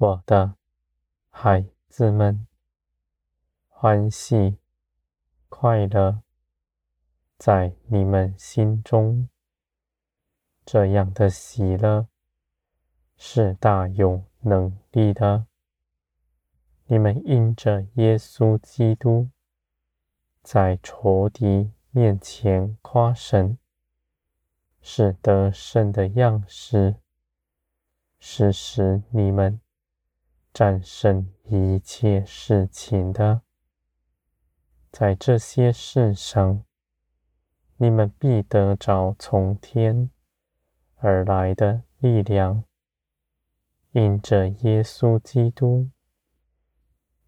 我的孩子们，欢喜快乐在你们心中。这样的喜乐是大有能力的。你们因着耶稣基督，在仇敌面前夸神，是得胜的样式，是使你们战胜一切事情的。在这些事上，你们必得着从天而来的力量，因着耶稣基督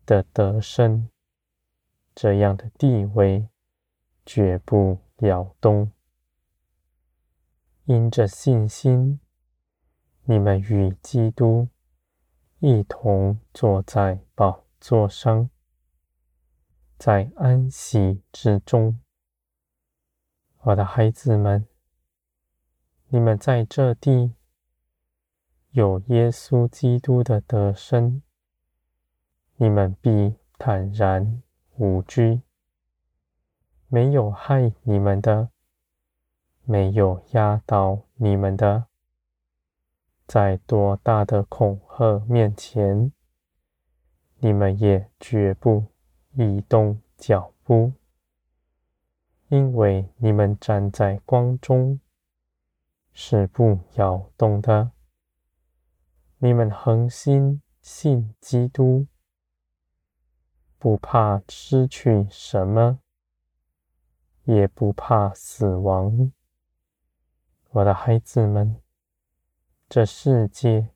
的得胜，这样的地位绝不摇动。因着信心，你们与基督一同坐在宝座上，在安息之中。我的孩子们，你们在这地有耶稣基督的得胜。你们必坦然无惧，没有害你们的，没有压倒你们的，在多大的恐吓面前，你们也绝不移动脚步，因为你们站在光中，是不摇动的。你们恒心信基督。不怕失去什么，也不怕死亡。我的孩子们，这世界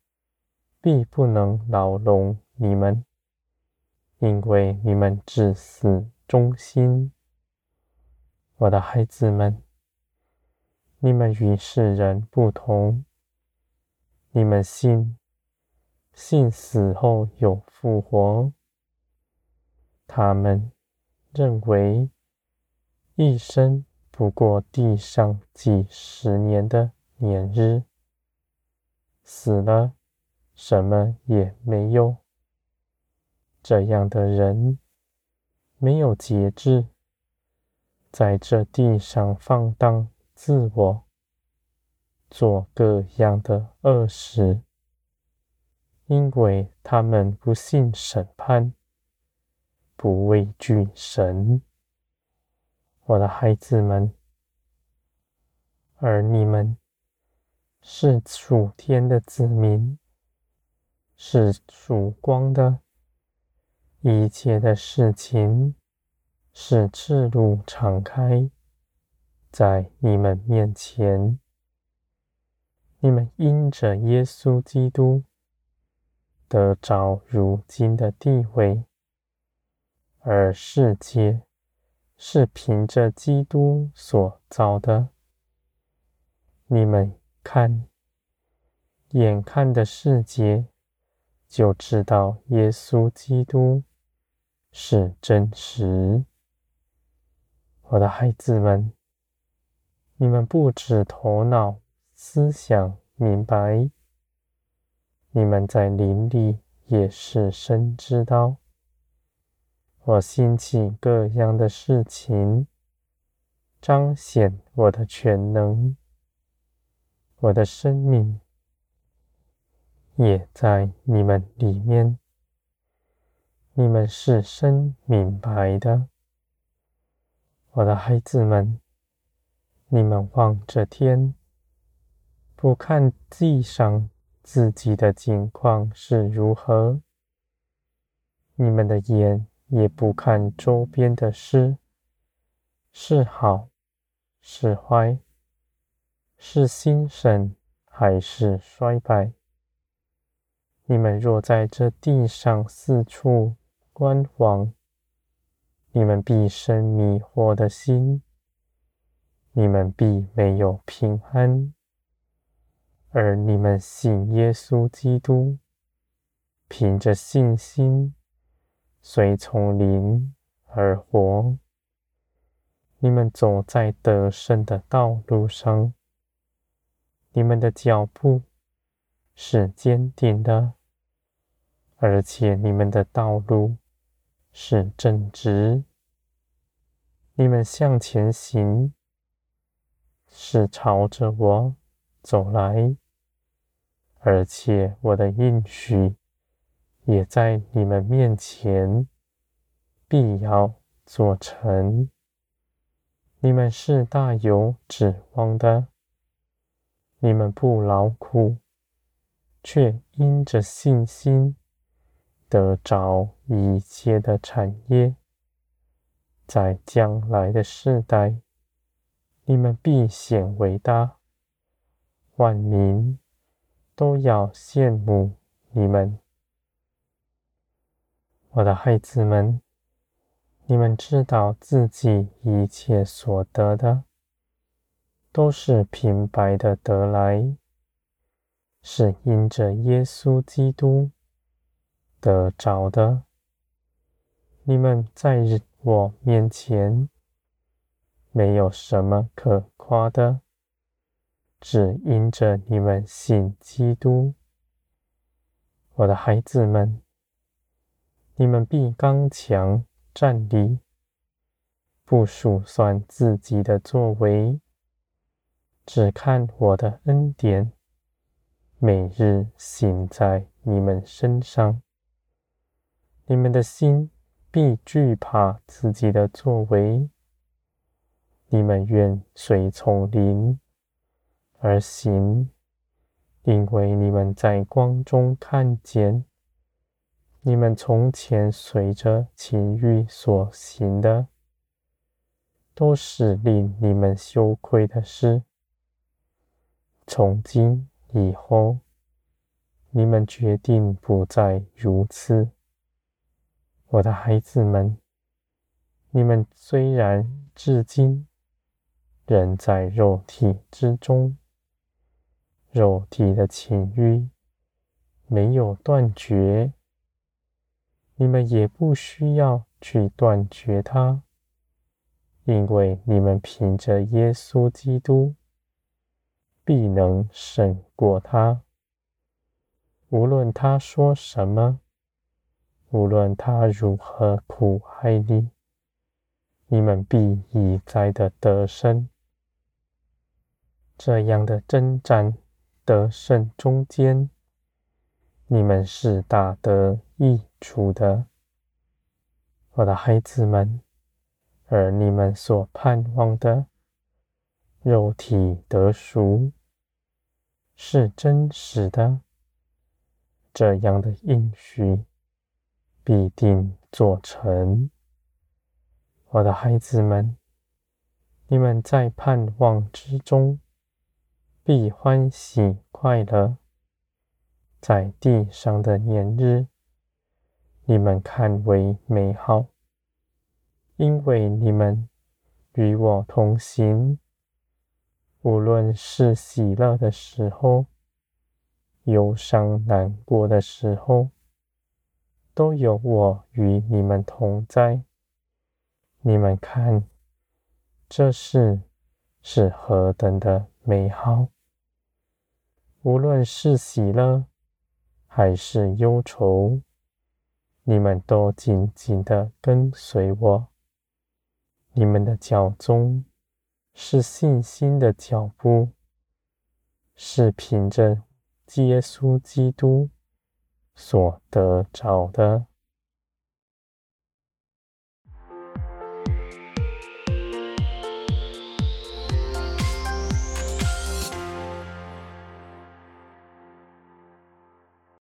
必不能牢笼你们，因为你们至死忠心。我的孩子们，你们与世人不同，你们信，信死后有复活。他们认为一生不过地上几十年的年日，死了什么也没有。这样的人没有节制，在这地上放荡自我，做各样的恶事，因为他们不信审判。不畏惧神，我的孩子们，而你们是属天的子民，是曙光的，一切的事情是赤路敞开在你们面前。你们因着耶稣基督得着如今的地位。而世界是凭着基督所造的。你们看，眼看的世界，就知道耶稣基督是真实。我的孩子们，你们不止头脑思想明白，你们在灵里也是深知道。我兴起各样的事情，彰显我的全能。我的生命也在你们里面。你们是深明白的，我的孩子们。你们望着天，不看地上自己的境况是如何。你们的眼。也不看周边的事，是好是坏，是兴盛还是衰败。你们若在这地上四处观望，你们必生迷惑的心，你们必没有平安。而你们信耶稣基督，凭着信心。随从灵而活，你们走在得胜的道路上，你们的脚步是坚定的，而且你们的道路是正直，你们向前行，是朝着我走来，而且我的应许也在你们面前，必要做成。你们是大有指望的，你们不劳苦，却因着信心。得着一切的产业，在将来的世代，你们必显伟大，万民都要羡慕你们。我的孩子们，你们知道自己一切所得的，都是平白的得来，是因着耶稣基督。得着的，你们在我面前没有什么可夸的，只因着你们信基督。我的孩子们，你们必刚强站立，不数算自己的作为，只看我的恩典，每日行在你们身上。你们的心必惧怕自己的作为，你们愿随从灵而行，因为你们在光中看见，你们从前随着情欲所行的，都是令你们羞愧的事。从今以后，你们决定不再如此。我的孩子们，你们虽然至今仍在肉体之中，肉体的情欲没有断绝，你们也不需要去断绝它，因为你们凭着耶稣基督必能胜过他，无论他说什么。无论他如何苦害你，你们必一再的得胜。这样的征战得胜中间，你们是大得益处的，我的孩子们。而你们所盼望的肉体得赎是真实的，这样的应许。必定做成，我的孩子们，你们在盼望之中必欢喜快乐，在地上的年日，你们看为美好，因为你们与我同行，无论是喜乐的时候，忧伤难过的时候。都有我与你们同在。你们看，这事是何等的美好！无论是喜乐还是忧愁，你们都紧紧的跟随我。你们的脚中是信心的脚步，是凭着耶稣基督。所得着的。